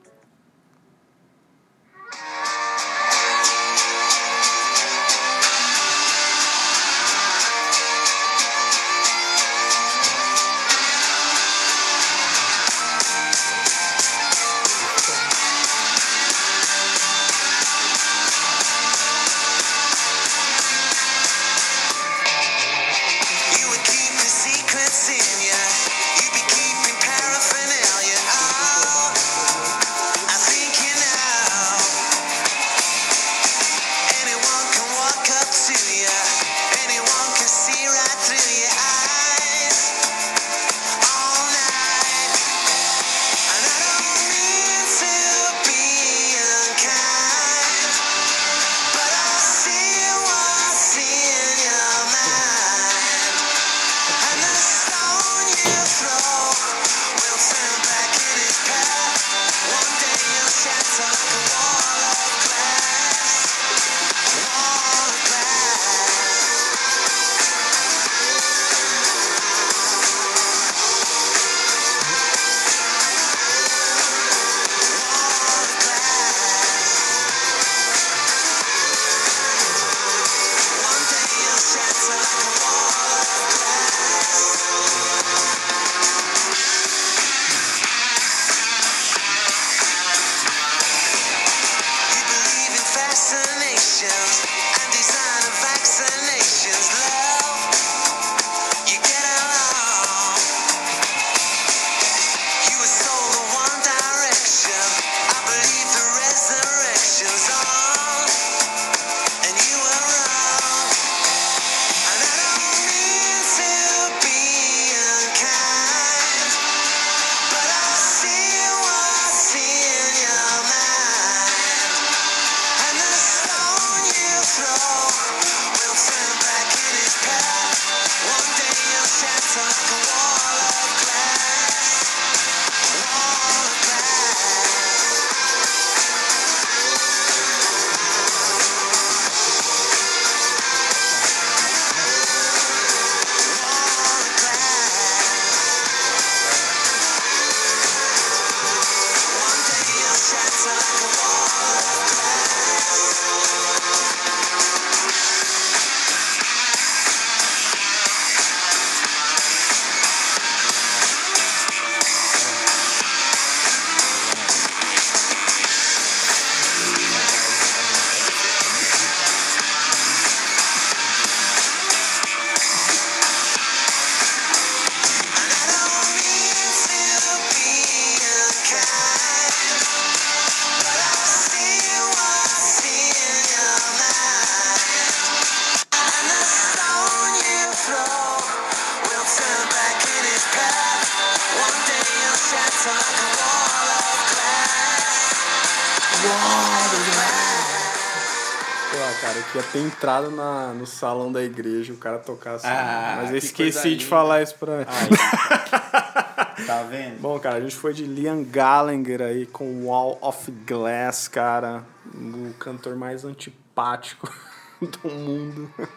entrado na, no salão da igreja o cara tocasse. Ah, mas eu que esqueci de falar isso pra. Aí, tá vendo? Bom, cara, a gente foi de Liam Gallagher aí com Wall of Glass, cara. O cantor mais antipático do mundo.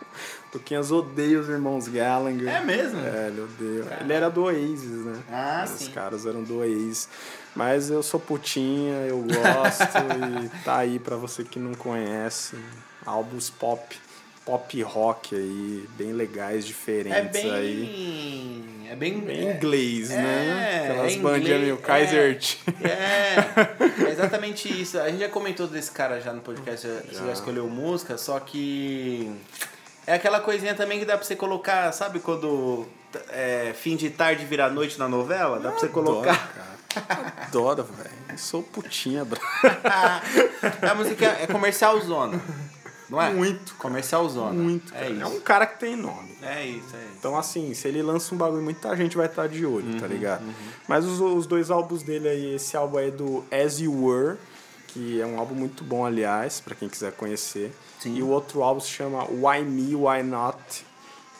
Toquinhas odeia os irmãos Gallagher. É mesmo? É, ele odeia. Ele era do Oasis, né? Ah, Os sim. caras eram do Oasis. Mas eu sou putinha, eu gosto e tá aí pra você que não conhece. Álbuns pop, pop rock aí, bem legais, É diferentes aí. bem. É bem. Bem inglês, né? É, Aquelas é bandinhas meio Kaiser É, é, é exatamente isso. A gente já comentou desse cara já no podcast, já. você já escolheu música, só que é aquela coisinha também que dá pra você colocar, sabe quando é, fim de tarde vira noite na novela? Dá pra você colocar. Adoro, velho. Sou putinha, bro. a música é comercial zona. Não é? Muito. Comercial zona. Muito. É. É um cara que tem nome. É isso, é isso. Então, assim, se ele lança um bagulho, muita gente vai estar de olho, Uhum, tá ligado? Mas os, os dois álbuns dele aí, esse álbum aí é do As You Were, que é um álbum muito bom, aliás, pra quem quiser conhecer. Sim. E o outro álbum se chama Why Me, Why Not,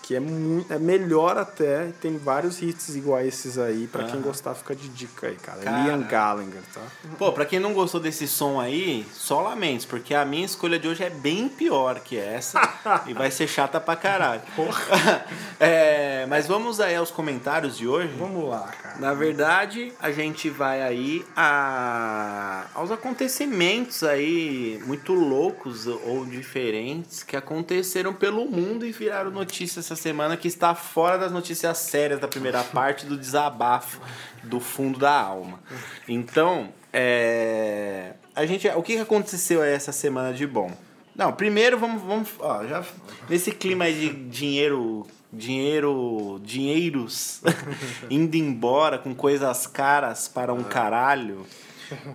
que é, muito, é melhor até, tem vários hits igual a esses aí, pra quem gostar fica de dica aí, cara. Cara. Liam Gallagher, tá? Pô, pra quem não gostou desse som aí, só lamentos, porque a minha escolha de hoje é bem pior que essa e vai ser chata pra caralho. É, mas vamos aí aos comentários de hoje. Vamos lá, cara. Na verdade, a gente vai aí a, aos acontecimentos aí muito loucos ou diferentes que aconteceram pelo mundo e viraram notícia essa semana que está fora das notícias sérias da primeira parte do desabafo do fundo da alma. Então, é, a gente, o que aconteceu aí essa semana de bom? Não, primeiro vamos, vamos ó, já nesse clima aí de dinheiro, dinheiro, dinheiros indo embora com coisas caras para um caralho.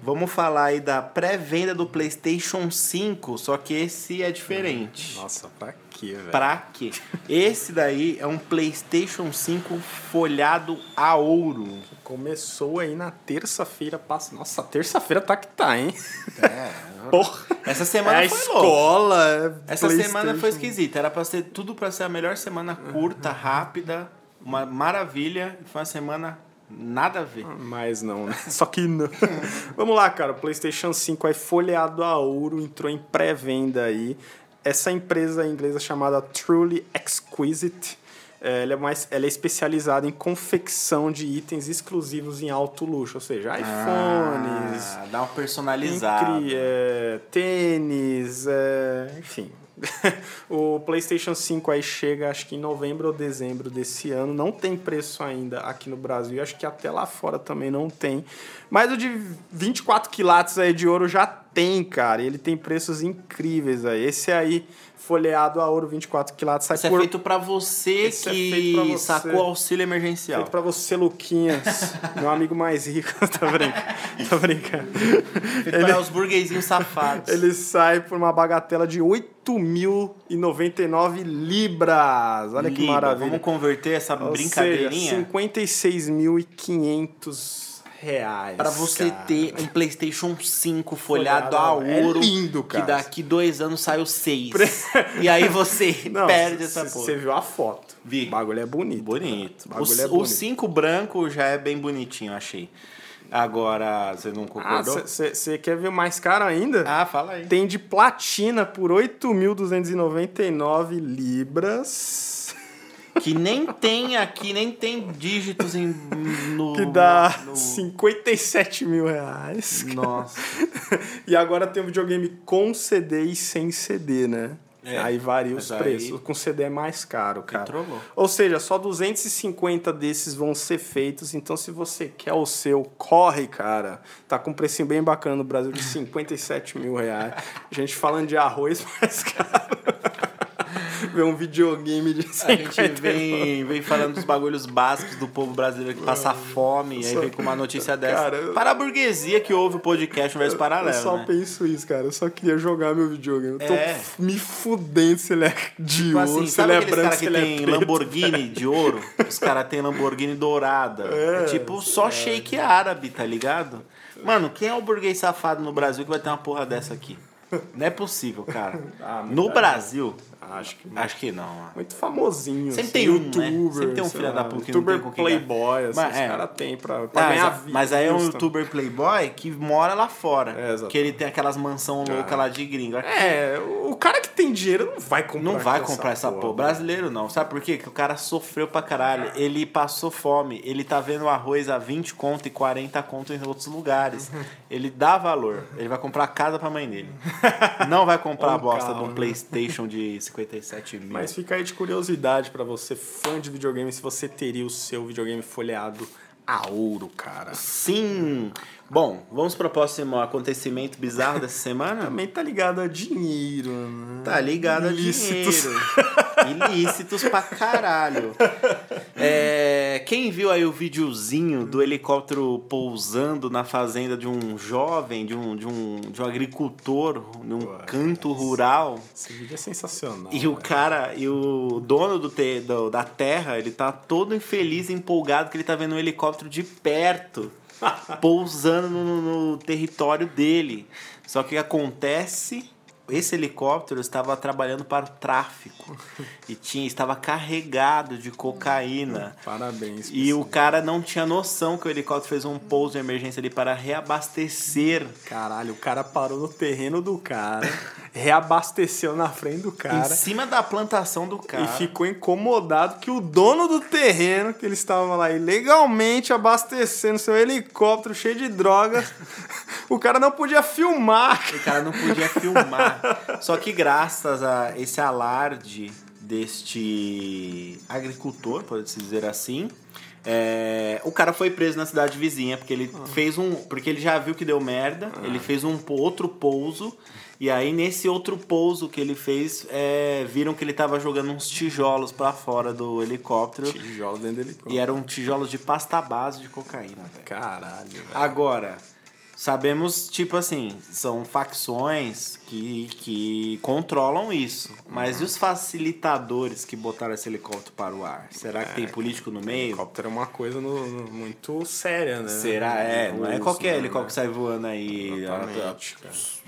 Vamos falar aí da pré-venda do PlayStation 5, só que esse é diferente. Nossa, pra quê, velho? Pra quê? Esse daí é um PlayStation 5 folhado a ouro. Começou aí na terça-feira passa. Nossa, terça-feira tá que tá, hein? É. Porra. Essa semana é a foi escola. é Essa semana foi esquisita. Era pra ser tudo pra ser a melhor semana curta, rápida, uma maravilha. Foi uma semana nada a ver. Mas não, né? Só que não. Vamos lá, cara. O PlayStation 5 aí folheado a ouro, entrou em pré-venda aí. Essa empresa inglesa chamada Truly Exquisite, eh, ela é, mais, ela é especializada em confecção de itens exclusivos em alto luxo, ou seja, iPhones, Ah, dá uma personalizada. Incri- é, tênis, é, enfim. o PlayStation 5 aí chega acho que em novembro ou dezembro desse ano. Não tem preço ainda aqui no Brasil. Acho que até lá fora também não tem. Mas o de 24 quilates aí de ouro já tem, cara. Ele tem preços incríveis aí. Esse aí, folheado a ouro 24 quilates, sai Isso é por... feito pra você Esse é que pra você. sacou auxílio emergencial. Feito pra você, Luquinhas, meu amigo mais rico. Tô brincando. Tô brincando. Feito para os burguesinhos safados. Ele sai por uma bagatela de 8.099 libras. Olha que Libra, maravilha. Vamos converter essa Ou brincadeirinha seja, 56.500 reais. Pra você cara. ter um PlayStation 5 folhado, Folhado a a ouro. É lindo, cara. Que daqui dois anos sai o 6. e aí você Não, perde essa porra. Você viu a foto. Vi. O bagulho é bonito. Bonito. cara. O O- é o bonito. 5 branco já é bem bonitinho, achei. Agora, você não Ah, concordou? você quer ver mais caro ainda? Ah, fala aí. Tem de platina por 8.299 libras. Que nem tem aqui, nem tem dígitos em, no... Que dá no- 57 mil reais. Nossa. E agora tem um videogame com CD e sem CD, né? É, aí varia os aí- preços. Com CD é mais caro, cara. trollou. Ou seja, só 250 desses vão ser feitos. Então, se você quer o seu, corre, cara. Tá com um precinho bem bacana no Brasil de 57 mil reais. Gente falando de arroz mais caro. Ver um videogame de A 50 gente vem, vem falando dos bagulhos básicos do povo brasileiro que passa fome, e aí só- vem com uma notícia dessa. Cara, eu- Para a burguesia que ouve o podcast Universo Eu Paralelo, só né? penso isso, cara. Eu só queria jogar meu videogame. Eu tô É. me fudendo se ele é de Tipo ouro, assim, se ele é branco, caras se que ele é tem preto. Lamborghini de ouro? Os caras têm Lamborghini dourada. É, É, tipo só shake árabe, tá ligado? Mano, quem é o burguês safado no Brasil que vai ter uma porra dessa aqui? Não é possível, cara. Ah, no Brasil, Acho que acho que não. mano. muito famosinho. Sempre assim, tem um, né? youtuber, Sempre tem um filho da puta que não youtuber tem playboy, assim, Mas, os é. caras têm pra, pra Ah, ganhar mas, vida. mas aí é um youtuber playboy que mora lá fora. É, que ele tem aquelas mansão louca lá de gringo. É, o cara que tem dinheiro não vai comprar Não vai comprar essa porra. Brasileiro não. Sabe por quê? Que o cara sofreu pra caralho. Ele passou fome. Ele tá vendo arroz a 20 conto e 40 conto em outros lugares. Ele dá valor. Ele vai comprar casa pra mãe dele. Não vai comprar a bosta de um? Playstation de 57 mil. Mas fica aí de curiosidade pra você, fã de videogame, se você teria o seu videogame folheado a ouro, cara. Sim. Bom, vamos pro próximo acontecimento bizarro dessa semana? Também tá ligado a dinheiro, né? Tá ligado a Ilícitos. dinheiro. Ilícitos pra caralho. É, quem viu aí o videozinho do helicóptero pousando na fazenda de um jovem, de um, de um, de um agricultor, num Pô, canto rural, Esse vídeo é sensacional. e o cara, e o dono do te, do- da terra, ele tá todo infeliz, empolgado, que ele tá vendo um helicóptero de perto, pousando no, no território dele. Só que acontece? Esse helicóptero estava trabalhando para o tráfico e tinha, estava carregado de cocaína. Parabéns. E o cara não tinha noção que o helicóptero fez um pouso de emergência ali para reabastecer Caralho, o cara parou no terreno do cara, reabasteceu na frente do em cara cima da plantação do cara. e ficou incomodado que o dono do terreno, que ele estava lá ilegalmente abastecendo seu helicóptero cheio de drogas, o cara não podia filmar. O cara não podia filmar. Só que graças a esse alarde deste agricultor, pode-se dizer assim, é, o cara foi preso na cidade vizinha, porque ele fez um. Porque ele já viu que deu merda, ele fez um outro pouso. E aí, nesse outro pouso que ele fez, é, viram que ele tava jogando uns tijolos pra fora do helicóptero. Tijolo dentro do helicóptero. E eram tijolos de pasta base de cocaína. Caralho. Agora, sabemos, tipo assim, são facções que, que controlam isso. Mas e os facilitadores que botaram esse helicóptero para o ar? Será que tem político no meio? Helicóptero é uma coisa no- no- muito séria, né? Será? É, não é qualquer né? helicóptero que sai voando aí Exatamente,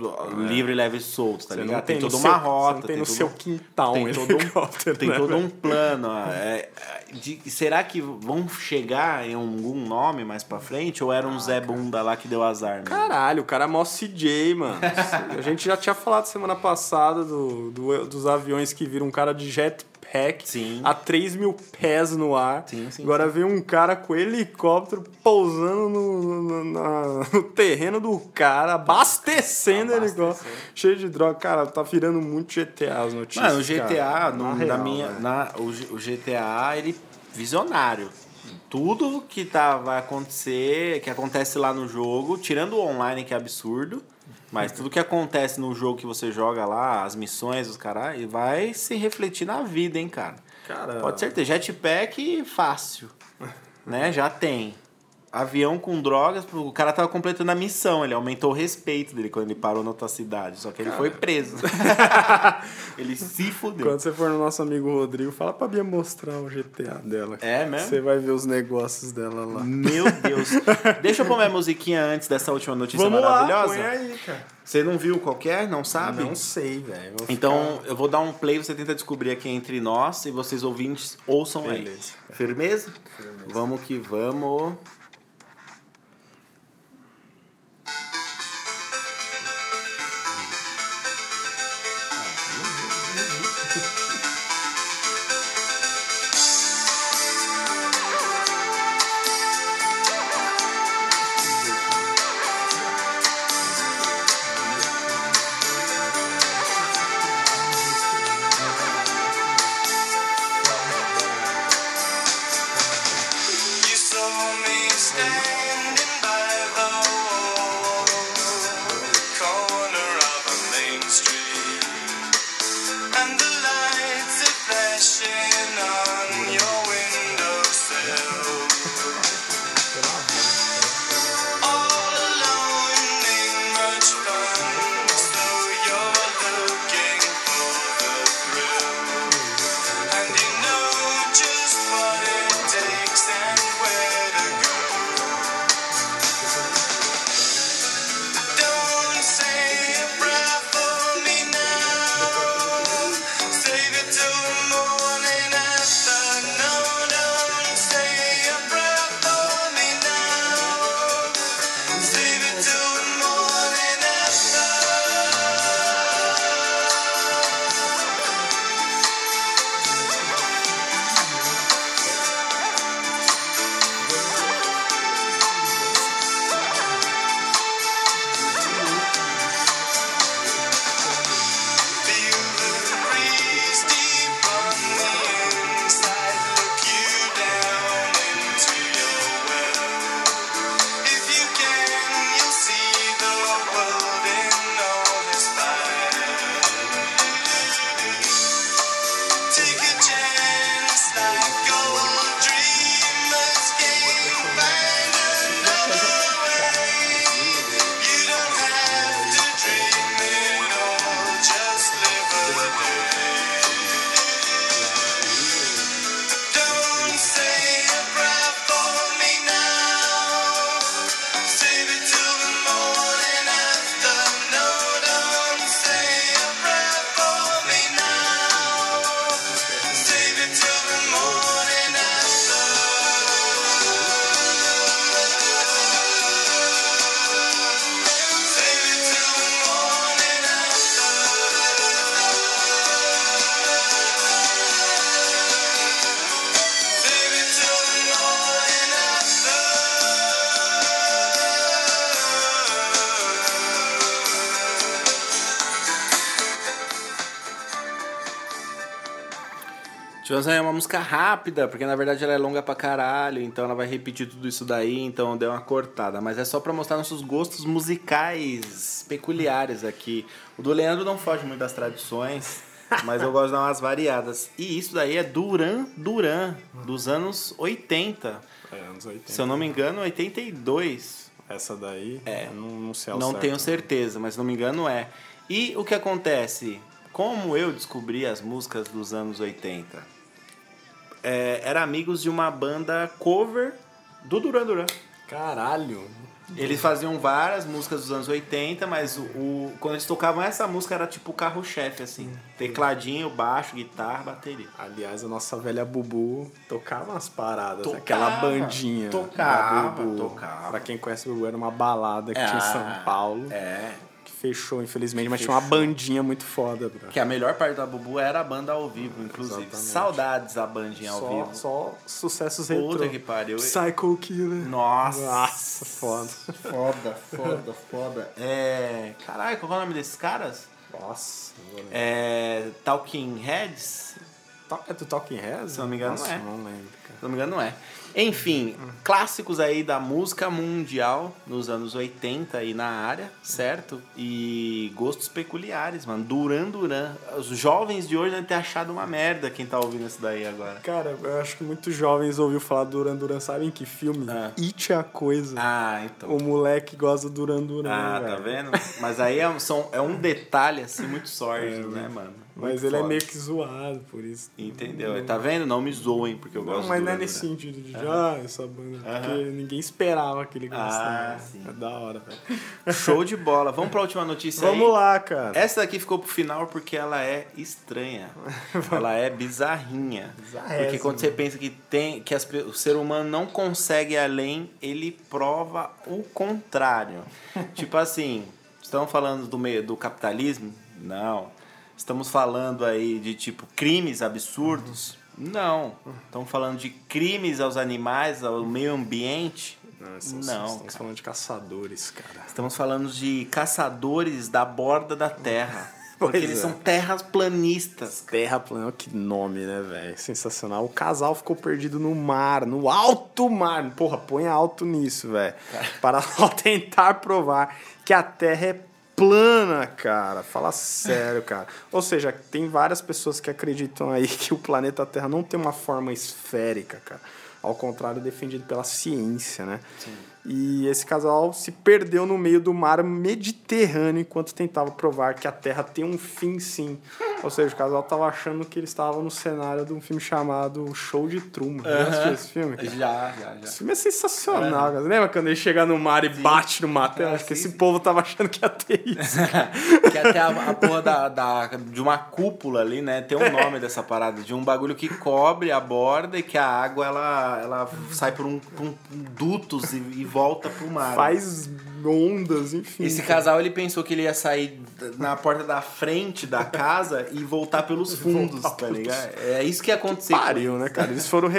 ó, livre, leve e solto, tá Você ligado? não tem, Tem, toda seu, uma você rota. não tem no todo- seu quintal tem um todo um- helicóptero, Tem né, todo um plano. é, é, de- será que vão chegar em algum nome mais pra frente? Ou era um Zé Bunda lá que deu azar? Mesmo? Caralho, o cara é mó CJ, mano. A gente já tinha falado semana passada do, do- dos aviões que viram um cara de jetpack Sim. a 3 mil pés no ar. Sim, sim, Agora vem um cara com helicóptero pousando no, no- na- no terreno do cara, abastecendo o helicóptero, cheio de droga. Cara, tá virando muito GTA as notícias. Mano, o GTA, cara. no- Na na real, minha, velho. na, o, o GTA, ele visionário. Tudo que tá, vai acontecer, que acontece lá no jogo, tirando o online, que é absurdo, mas tudo que acontece no jogo que você joga lá, as missões, os caras, vai se refletir na vida, hein, cara. Cara, Pode ser ter jetpack fácil, né? Já tem. Avião com drogas, o cara tava completando a missão, ele aumentou o respeito dele quando ele parou na outra cidade, só que ele foi preso. ele se fudeu. Quando você for no nosso amigo Rodrigo, fala pra Bia mostrar o GTA dela. É mesmo? Você vai ver os negócios dela lá. Meu Deus. Deixa eu pôr minha musiquinha antes dessa última notícia Vamos lá, maravilhosa. põe aí, cara. Você não viu qualquer? Não sabe? Não sei, velho. Então, ficar- eu vou dar um play, você tenta descobrir aqui entre nós e vocês ouvintes ouçam Beleza. aí. Firmeza? Vamos que vamos. Tivemos aí uma música rápida, porque na verdade ela é longa pra caralho, então ela vai repetir tudo isso daí, então deu uma cortada. Mas é só pra mostrar nossos gostos musicais peculiares aqui. O do Leandro não foge muito das tradições, mas eu gosto de dar umas variadas. E isso daí é Duran Duran, dos anos 80. É, anos 80. Se eu não me engano, 82. Essa daí, É. não, não sei ao Não certo. tenho certeza, mas se não me engano é. E o que acontece? Como eu descobri as músicas dos anos 80? É, era amigos de uma banda cover do Duran Duran. Caralho. Eles faziam várias músicas dos anos 80, mas o, o- quando eles tocavam essa música era tipo o carro-chefe, assim. Tecladinho, baixo, guitarra, bateria. Aliás, a nossa velha Bubu tocava umas paradas. Tocava, aquela bandinha. tocava, Bubu. tocava. Pra quem conhece Bubu, era uma balada que tinha em São Paulo. É. Fechou, infelizmente, mas Fechou. tinha uma bandinha muito foda, bro. Que a melhor parte da Bubu era a banda ao vivo, inclusive. Exatamente. Saudades da bandinha ao Só, vivo. só sucessos Puta retrô. que pariu. Psycho Killer. Nossa. Nossa, foda. Foda, foda, foda. É. Caralho, qual é o nome desses caras? Nossa. É. Talking Heads? É do Talking Heads? Se não me engano, Nossa, é. não lembro, cara. Se não me engano, não é. Enfim, clássicos aí da música mundial nos anos 80 aí na área, certo? E gostos peculiares, mano. Duran Duran. Os jovens de hoje devem ter achado uma merda quem tá ouvindo isso daí agora. Cara, eu acho que muitos jovens ouviram falar Duran Duran, sabem que filme? Ah. It é a coisa. Ah, então. O moleque gosta do Duran Duran, Ah, velho. tá vendo? Mas aí é, um- são, é um detalhe, assim, muito sórdido, né, mano? Mas Muito ele é foda. meio que zoado por isso. Entendeu? Tá vendo? Não me zoem, porque eu Não, gosto mas não é nesse sentido de, ah, essa banda. Porque ninguém esperava que ele gostasse. Ah, né? sim. É da hora. Show de bola. Vamos pra última notícia aí? Vamos lá, cara. Essa daqui ficou pro final porque ela é estranha. ela é bizarrinha. Bizarrésima. Porque quando você pensa que tem que as o ser humano não consegue além, ele prova o contrário. tipo assim, estamos falando do meio do capitalismo? Não. Estamos falando aí de tipo crimes absurdos? Não. Estamos falando de crimes aos animais, ao meio ambiente? Não, estamos, Não, estamos cara. falando de caçadores, cara. Estamos falando de caçadores da borda da terra. Porque Pois eles é. são terraplanistas. Terra plana, que nome, né, velho? Sensacional. O casal ficou perdido no mar, no alto mar. Porra, põe alto nisso, velho. Para só tentar provar que a Terra é plana, cara. Fala sério, cara. Ou seja, tem várias pessoas que acreditam aí que o planeta Terra não tem uma forma esférica, cara. Ao contrário, defendido pela ciência, né? E esse casal se perdeu no meio do mar Mediterrâneo enquanto tentava provar que a Terra tem um fim sim. Ou seja, o casal tava achando que ele estava no cenário de um filme chamado Show de Truman. Já assistiu esse filme? cara? Já, já, já. Esse filme é sensacional, cara. Lembra quando ele chega no mar e bate no mar? Ah, Acho que sim, esse povo tava achando que ia ter isso. que até a, a porra da, da- de uma cúpula ali, né? Tem um nome dessa parada. De um bagulho que cobre a borda e que a água ela, ela sai por um, por um dutos e, e volta pro mar. Faz ondas, enfim. Esse casal ele pensou que ele ia sair na porta da frente da casa e voltar pelos fundos, tá ligado? É isso que ia acontecer. Pariu, né, cara? Eles foram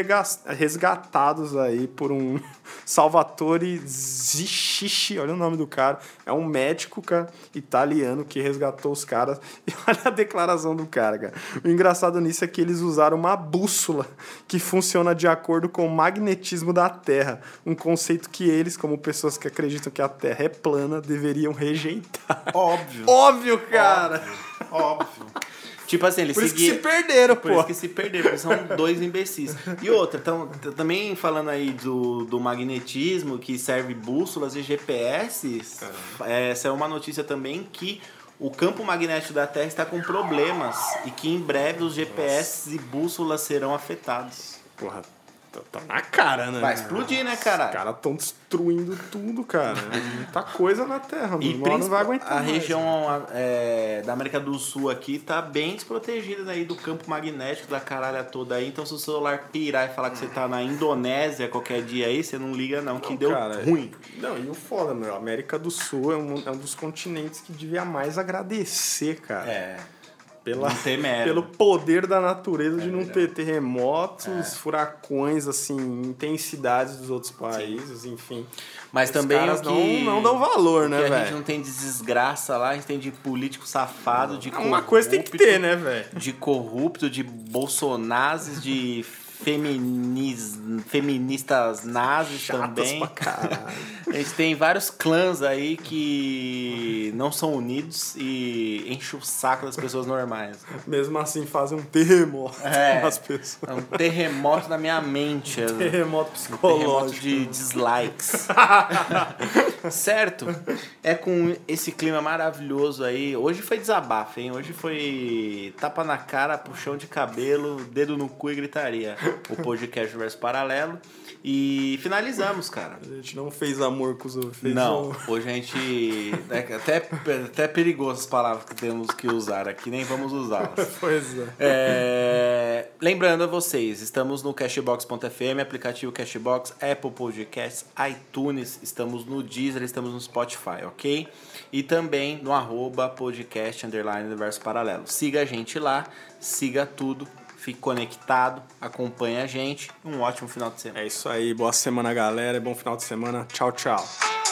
resgatados aí por um Salvatore Zichisci, olha o nome do cara. É um médico, cara, italiano que resgatou os caras. E olha a declaração do cara, cara. O engraçado nisso é que eles usaram uma bússola que funciona de acordo com o magnetismo da Terra. Um conceito que eles, como pessoas que acreditam que a Terra é plana, deveriam rejeitar. Óbvio. Óbvio, cara! Óbvio. Tipo assim, eles Por isso que seguiam- se perderam, Por pô. isso que se perderam, porque são dois imbecis. E outra, tão, também falando aí do, do magnetismo que serve bússolas e GPS, é, saiu uma notícia também que o campo magnético da Terra está com problemas e que em breve os GPS e bússolas serão afetados. Porra, tá, tá na cara, né? Vai explodir, né, cara? Os caras estão destruindo tudo, cara. É muita coisa na Terra, E mano. Não vai aguentar a mais. região é, da América do Sul aqui tá bem desprotegida aí do campo magnético da caralha toda aí. Então se o celular pirar e falar que você tá na Indonésia qualquer dia aí, você não liga não, que Não, deu cara, ruim. Não, e o foda, meu. A América do Sul é um, é um dos continentes que devia mais agradecer, cara. É. Pela, Não. Pelo poder da natureza de não ter terremotos, furacões, assim, intensidades dos outros países, enfim. Mas Os também caras o que... não, não dão valor, né, que a gente velho? não tem de desgraça lá, a gente tem de político safado, de Uma coisa tem que corrupto, ter, né, velho? De corrupto, de bolsonazes, de feminis, feministas nazis Chatas também. pra caralho. A gente tem vários clãs aí que não são unidos e enchem o saco das pessoas normais. Mesmo assim, fazem um terremoto É. nas pessoas. É um terremoto na minha mente. é um Terremoto terremoto psicológico. de dislikes. certo? É com esse clima maravilhoso aí. Hoje foi desabafo, hein? Hoje foi tapa na cara, puxão de cabelo, dedo no cu e gritaria. O podcast Verso Paralelo. E finalizamos, cara. A gente não fez amor com os outros. Não, um- hoje a gente. É até, até perigoso as palavras que temos que usar aqui, nem vamos usá-las. Pois é. É, lembrando a vocês, estamos no Cashbox.fm, aplicativo Cashbox, Apple Podcasts, iTunes, estamos no Deezer, estamos no Spotify, ok? E também no arroba podcast underline universo paralelo. Siga a gente lá, siga tudo, fique conectado, acompanhe a gente. Um ótimo final de semana. É isso aí. Boa semana, galera. Bom final de semana. Tchau, tchau.